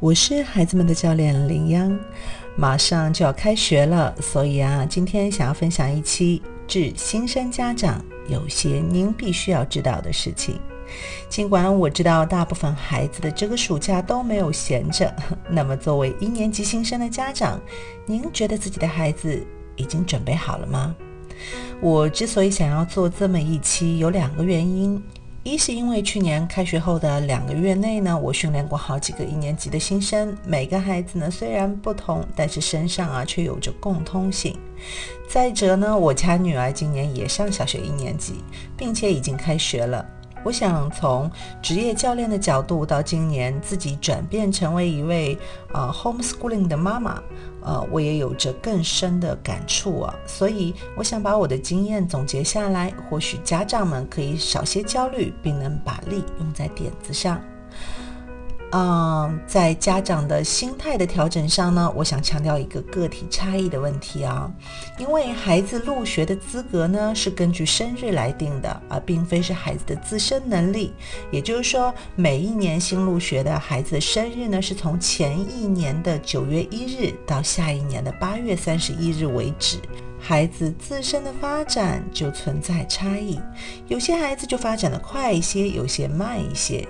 我是孩子们的教练林央，马上就要开学了，所以啊，今天想要分享一期致新生家长有些您必须要知道的事情。尽管我知道大部分孩子的这个暑假都没有闲着，那么作为一年级新生的家长，您觉得自己的孩子已经准备好了吗？我之所以想要做这么一期，有两个原因。一是因为去年开学后的两个月内呢，我训练过好几个一年级的新生，每个孩子呢虽然不同，但是身上啊却有着共通性。再者呢，我家女儿今年也上小学一年级，并且已经开学了。我想从职业教练的角度，到今年自己转变成为一位呃 homeschooling 的妈妈，呃，我也有着更深的感触啊。所以我想把我的经验总结下来，或许家长们可以少些焦虑，并能把力用在点子上。嗯，在家长的心态的调整上呢，我想强调一个个体差异的问题啊，因为孩子入学的资格呢是根据生日来定的，而并非是孩子的自身能力。也就是说，每一年新入学的孩子的生日呢，是从前一年的九月一日到下一年的八月三十一日为止，孩子自身的发展就存在差异，有些孩子就发展的快一些，有些慢一些。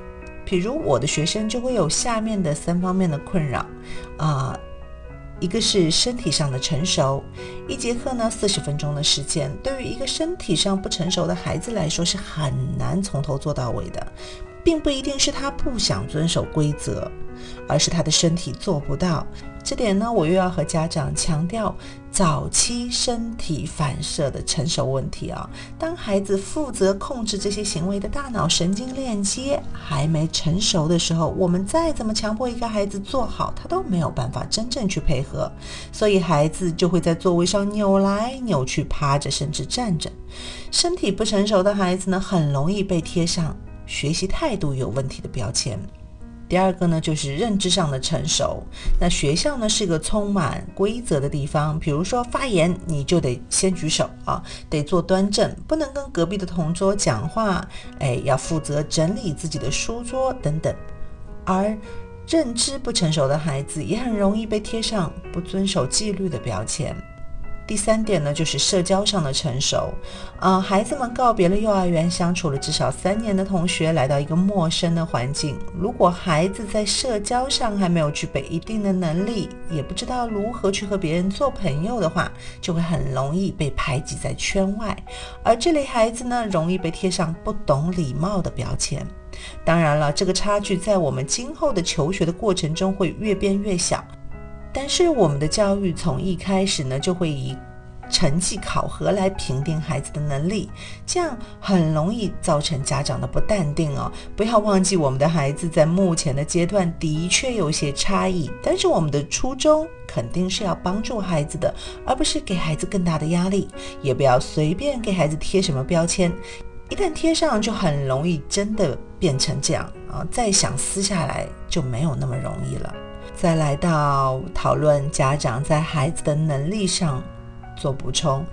比如我的学生就会有下面的三方面的困扰，啊，一个是身体上的成熟，一节课呢四十分钟的时间，对于一个身体上不成熟的孩子来说是很难从头做到尾的，并不一定是他不想遵守规则，而是他的身体做不到。这点呢，我又要和家长强调早期身体反射的成熟问题啊。当孩子负责控制这些行为的大脑神经链接还没成熟的时候，我们再怎么强迫一个孩子做好，他都没有办法真正去配合，所以孩子就会在座位上扭来扭去、趴着甚至站着。身体不成熟的孩子呢，很容易被贴上学习态度有问题的标签。第二个呢，就是认知上的成熟。那学校呢是个充满规则的地方，比如说发言，你就得先举手啊，得坐端正，不能跟隔壁的同桌讲话，哎，要负责整理自己的书桌等等。而认知不成熟的孩子也很容易被贴上不遵守纪律的标签。第三点呢，就是社交上的成熟。呃，孩子们告别了幼儿园相处了至少三年的同学，来到一个陌生的环境。如果孩子在社交上还没有具备一定的能力，也不知道如何去和别人做朋友的话，就会很容易被排挤在圈外。而这类孩子呢，容易被贴上不懂礼貌的标签。当然了，这个差距在我们今后的求学的过程中会越变越小。但是我们的教育从一开始呢，就会以成绩考核来评定孩子的能力，这样很容易造成家长的不淡定哦。不要忘记，我们的孩子在目前的阶段的确有些差异，但是我们的初衷肯定是要帮助孩子的，而不是给孩子更大的压力。也不要随便给孩子贴什么标签，一旦贴上，就很容易真的变成这样啊！再想撕下来就没有那么容易了。再来到讨论家长在孩子的能力上做补充，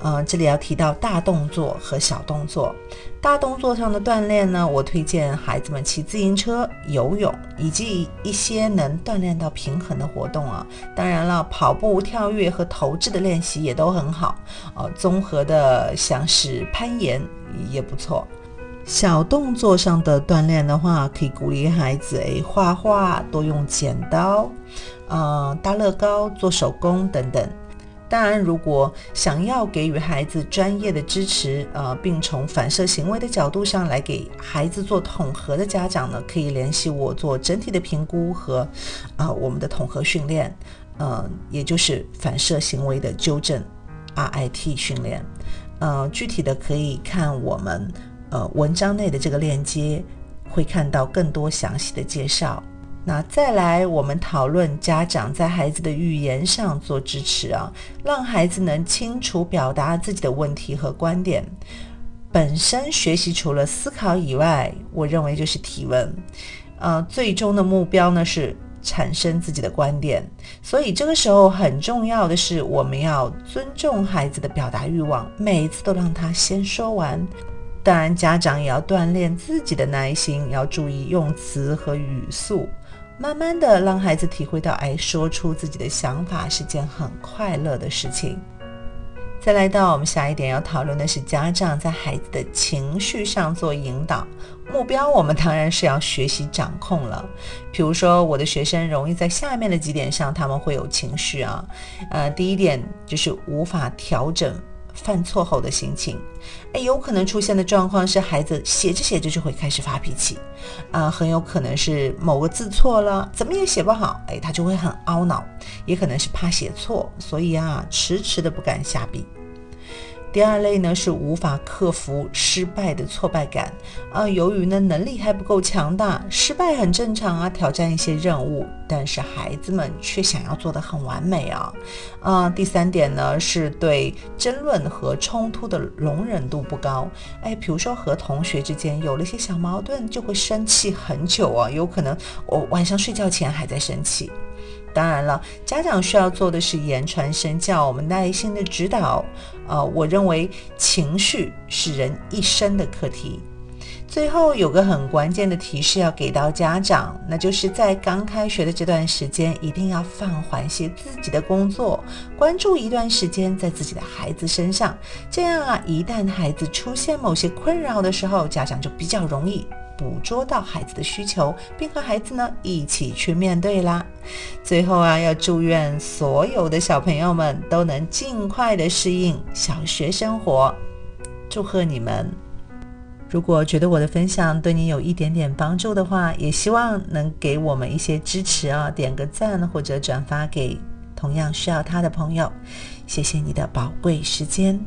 呃，这里要提到大动作和小动作。大动作上的锻炼呢，我推荐孩子们骑自行车、游泳，以及一些能锻炼到平衡的活动啊。当然了，跑步、跳跃和投掷的练习也都很好。呃，综合的像是攀岩也不错。小动作上的锻炼的话，可以鼓励孩子诶画画，多用剪刀，呃搭乐高、做手工等等。当然，如果想要给予孩子专业的支持，呃，并从反射行为的角度上来给孩子做统合的家长呢，可以联系我做整体的评估和啊我们的统合训练，呃，也就是反射行为的纠正 RIT 训练。呃，具体的可以看我们。呃，文章内的这个链接会看到更多详细的介绍。那再来，我们讨论家长在孩子的语言上做支持啊，让孩子能清楚表达自己的问题和观点。本身学习除了思考以外，我认为就是提问。呃，最终的目标呢是产生自己的观点。所以这个时候很重要的是，我们要尊重孩子的表达欲望，每一次都让他先说完。当然，家长也要锻炼自己的耐心，要注意用词和语速。慢慢的让孩子体会到，哎，说出自己的想法是件很快乐的事情。再来到我们下一点要讨论的是，家长在孩子的情绪上做引导。目标我们当然是要学习掌控了。比如说，我的学生容易在下面的几点上他们会有情绪啊。呃，第一点就是无法调整犯错后的心情。哎，有可能出现的状况是孩子写着写着就会开始发脾气，啊，很有可能是某个字错了，怎么也写不好，哎，他就会很懊恼，也可能是怕写错，所以啊，迟迟的不敢下笔。第二类呢是无法克服失败的挫败感，啊，由于呢能力还不够强大，失败很正常啊，挑战一些任务，但是孩子们却想要做得很完美啊，啊，第三点呢是对争论和冲突的容忍度不高，哎，比如说和同学之间有了一些小矛盾，就会生气很久啊，有可能我晚上睡觉前还在生气。当然了，家长需要做的是言传身教，我们耐心的指导。呃，我认为情绪是人一生的课题。最后有个很关键的提示要给到家长，那就是在刚开学的这段时间，一定要放缓些自己的工作，关注一段时间在自己的孩子身上。这样啊，一旦孩子出现某些困扰的时候，家长就比较容易。捕捉到孩子的需求，并和孩子呢一起去面对啦。最后啊，要祝愿所有的小朋友们都能尽快的适应小学生活，祝贺你们！如果觉得我的分享对你有一点点帮助的话，也希望能给我们一些支持啊，点个赞或者转发给同样需要它的朋友。谢谢你的宝贵时间。